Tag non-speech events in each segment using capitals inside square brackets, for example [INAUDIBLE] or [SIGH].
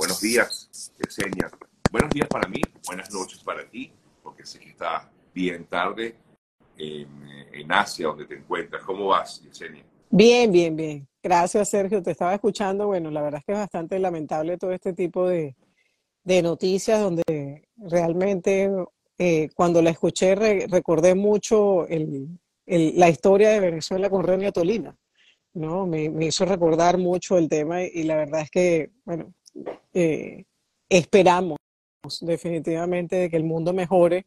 Buenos días, Yesenia. Buenos días para mí, buenas noches para ti, porque sé que está bien tarde en, Asia, donde te encuentras. ¿Cómo vas, Yesenia? Bien, bien, bien. Gracias, Sergio. Te estaba escuchando. Bueno, la verdad es que es bastante lamentable todo este tipo de, de noticias donde realmente eh, cuando la escuché recordé mucho la historia de Venezuela con Renia Tolina, ¿no? Me, me, hizo recordar mucho el tema y, la verdad es que, bueno, eh, esperamos definitivamente de que el mundo mejore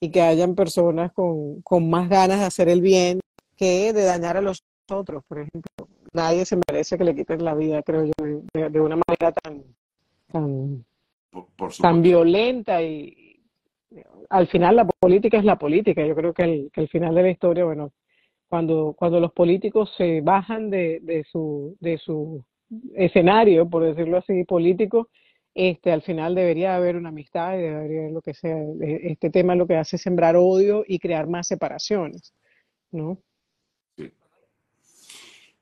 y que hayan personas con, con más ganas de hacer el bien que de dañar a los otros, por ejemplo. Nadie se merece que le quiten la vida, creo yo, de, de una manera tan, tan por, por tan violenta y al final la política es la política. Yo creo que el, que el final de la historia, bueno, cuando, cuando los políticos se bajan de, de, su, de su escenario, por decirlo así, político, este, al final debería haber una amistad y debería haber lo que sea. Este tema lo que hace es sembrar odio y crear más separaciones, ¿no?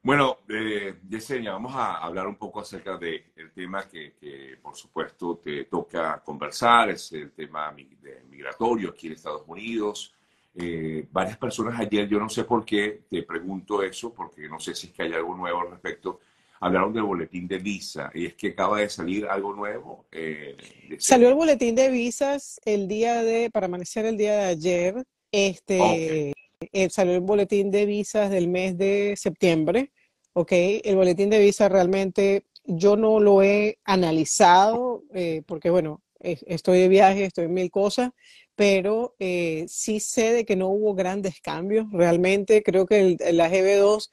Bueno, eh, Yesenia, vamos a hablar un poco acerca del tema que, que, por supuesto, te toca conversar, es el tema migratorio aquí en Estados Unidos. Eh, varias personas ayer, yo no sé por qué, te pregunto eso, porque no sé si es que hay algo nuevo al respecto, hablaron del boletín de visa, y es que acaba de salir algo nuevo. Eh, Salió el boletín de visas el día de, para amanecer el día de ayer, este... Okay eh, salió el boletín de visas del mes de septiembre, ¿ok? El boletín de visas realmente yo no lo he analizado eh, porque, bueno, estoy de viaje, estoy en mil cosas, pero sí sé de que no hubo grandes cambios. Realmente creo que el, la GB2,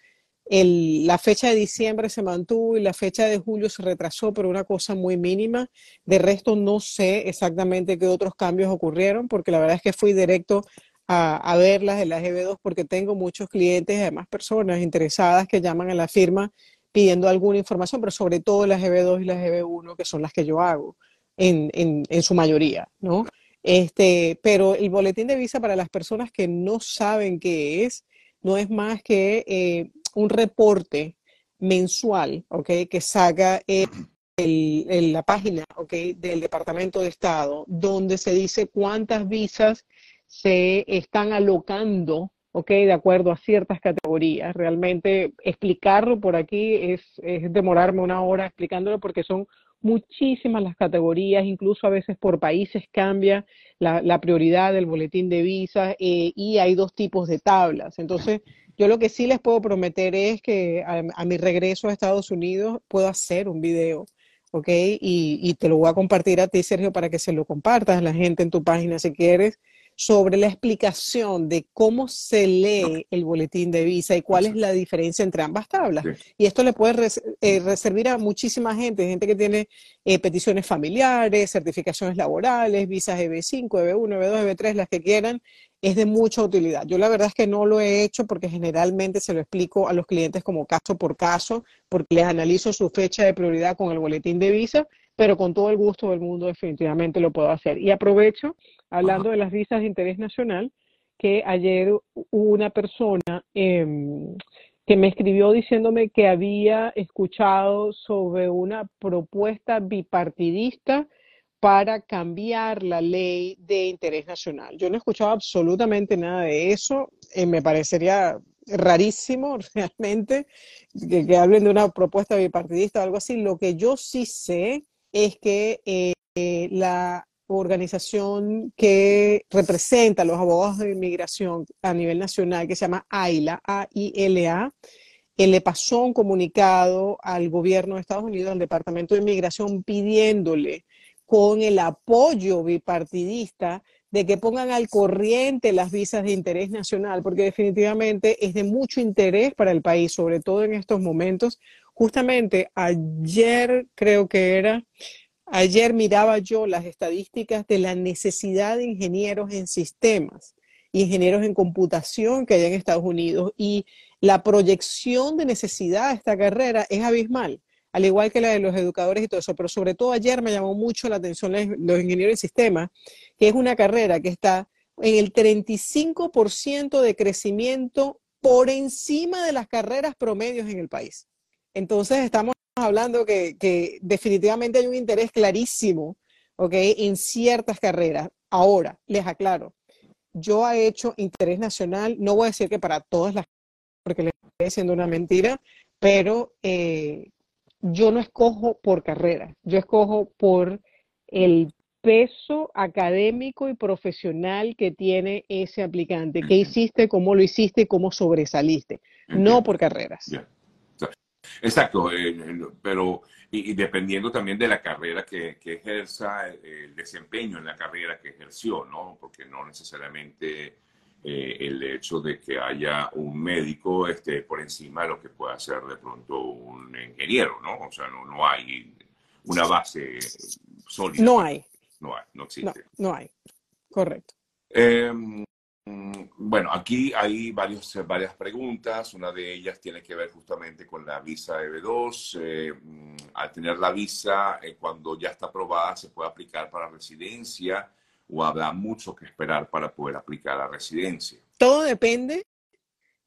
el, la fecha de diciembre se mantuvo y la fecha de julio se retrasó, pero una cosa muy mínima. De resto, no sé exactamente qué otros cambios ocurrieron, porque la verdad es que fui directo a, a verlas de la GB2 porque tengo muchos clientes y además personas interesadas que llaman a la firma pidiendo alguna información, pero sobre todo la GB2 y la GB1, que son las que yo hago en, en, en su mayoría, ¿no? Este, pero el boletín de visa para las personas que no saben qué es, no es más que eh, un reporte mensual, ¿ok? Que saca el, la página, ¿ok? Del Departamento de Estado, donde se dice cuántas visas se están alocando, ¿ok? De acuerdo a ciertas categorías. Realmente explicarlo por aquí es, es demorarme una hora explicándolo porque son muchísimas las categorías, incluso a veces por países cambia la, la prioridad del boletín de visas eh, y hay dos tipos de tablas. Entonces, yo lo que sí les puedo prometer es que a, a mi regreso a Estados Unidos puedo hacer un video. ¿ok? Y, y, te lo voy a compartir a ti, Sergio, para que se lo compartas a la gente en tu página si quieres, sobre la explicación de cómo se lee el boletín de visa y cuál es la diferencia entre ambas tablas. Sí. Y esto le puede res, eh, servir a muchísima gente, gente que tiene eh, peticiones familiares, certificaciones laborales, visas EB5, EB1, EB2, EB3, las que quieran, es de mucha utilidad. Yo la verdad es que no lo he hecho porque generalmente se lo explico a los clientes como caso por caso, porque les analizo su fecha de prioridad con el boletín de visa, pero con todo el gusto del mundo definitivamente lo puedo hacer. Y aprovecho hablando de las visas de interés nacional, que ayer hubo una persona eh, que me escribió diciéndome que había escuchado sobre una propuesta bipartidista para cambiar la ley de interés nacional. Yo no he escuchado absolutamente nada de eso. Eh, me parecería rarísimo [LAUGHS] realmente que, hablen de una propuesta bipartidista o algo así. Lo que yo sí sé es que eh, la organización que representa a los abogados de inmigración a nivel nacional, que se llama AILA, A-I-L-A, le pasó un comunicado al gobierno de Estados Unidos, al Departamento de Inmigración, pidiéndole con el apoyo bipartidista de que pongan al corriente las visas de interés nacional, porque definitivamente es de mucho interés para el país, sobre todo en estos momentos. Justamente ayer creo que era, Ayer miraba yo las estadísticas de la necesidad de ingenieros en sistemas, ingenieros en computación que hay en Estados Unidos y la proyección de necesidad de esta carrera es abismal, al igual que la de los educadores y todo eso. Pero sobre todo ayer me llamó mucho la atención los ingenieros en sistemas, que es una carrera que está en el 35% de crecimiento por encima de las carreras promedios en el país Entonces estamos hablando que, que definitivamente hay un interés clarísimo, ¿ok? En ciertas carreras. Ahora, les aclaro, yo he hecho interés nacional, no voy a decir que para todas las, porque le estoy diciendo una mentira, pero eh, yo no escojo por carrera, yo escojo por el peso académico y profesional que tiene ese aplicante. ¿Qué hiciste, cómo lo hiciste y cómo sobresaliste? No por carreras. Exacto, eh, pero y, dependiendo también de la carrera que, ejerza, eh, el desempeño en la carrera que ejerció, ¿no? Porque no necesariamente eh, el hecho de que haya un médico esté por encima de lo que pueda ser de pronto un ingeniero, ¿no? O sea, no, no hay una base sólida. No hay. No hay, no existe. No, no hay. Correcto. Em, bueno, aquí hay varios, varias preguntas. Una de ellas tiene que ver justamente con la visa EB2. Eh, mm, al tener la visa, eh, cuando ya está aprobada, se puede aplicar para residencia o habrá mucho que esperar para poder aplicar a residencia. Todo depende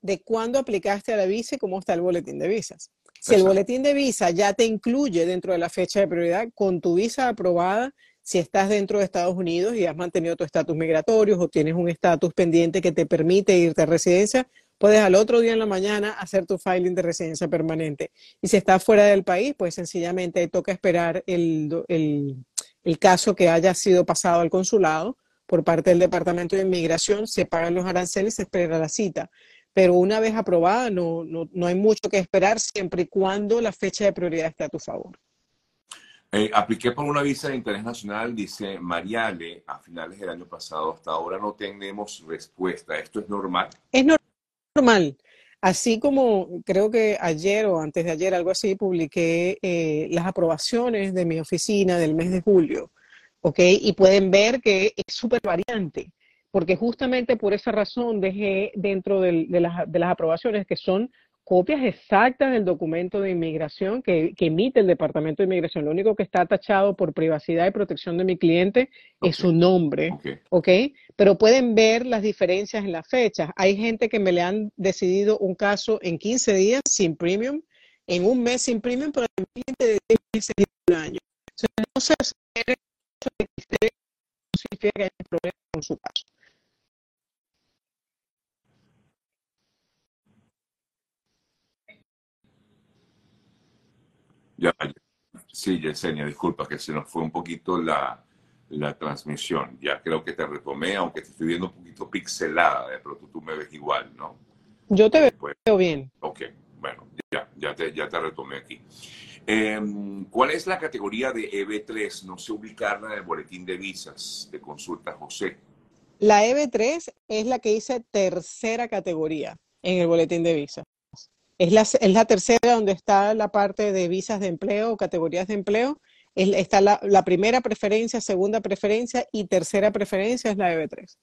de cuándo aplicaste a la visa y cómo está el boletín de visas. Si el boletín de visa ya te incluye dentro de la fecha de prioridad, con tu visa aprobada, si estás dentro de Estados Unidos y has mantenido tu estatus migratorio o tienes un estatus pendiente que te permite irte a residencia, puedes al otro día en la mañana hacer tu filing de residencia permanente. Y si estás fuera del país, pues sencillamente toca esperar el, el, caso que haya sido pasado al consulado por parte del Departamento de Inmigración, se pagan los aranceles y se espera la cita. Pero una vez aprobada, no, no, no hay mucho que esperar siempre y cuando la fecha de prioridad esté a tu favor. Eh, apliqué por una visa de interés nacional, dice Mariale, a finales del año pasado. Hasta ahora no tenemos respuesta. ¿Esto es normal? Es normal. Así como creo que ayer o antes de ayer, algo así, publiqué eh, las aprobaciones de mi oficina del mes de julio. ¿Ok? Y pueden ver que es súper variante, porque justamente por esa razón dejé dentro de, las, de las aprobaciones que son copias exactas del documento de inmigración que, emite el Departamento de Inmigración. Lo único que está tachado por privacidad y protección de mi cliente es su nombre, ¿ok? Pero pueden ver las diferencias en las fechas. Hay gente que me le han decidido un caso en 15 días sin premium, en un mes sin premium, pero en 20 de 10 meses un año. no se significa que hay problema con su caso. Ya, sí, Yesenia, disculpa que se nos fue un poquito la, transmisión. Ya creo que te retomé, aunque te estoy viendo un poquito pixelada, pero tú, tú me ves igual, ¿no? Yo te veo bien. Ok, bueno, ya, ya, te, ya te retomé aquí. Em, ¿Cuál es la categoría de EB3? No sé ubicarla en el boletín de visas de consulta José. La EB3 es la que dice tercera categoría en el boletín de visas. Es la, es la tercera donde está la parte de visas de empleo o categorías de empleo. está la, primera preferencia, segunda preferencia y tercera preferencia es la EB3.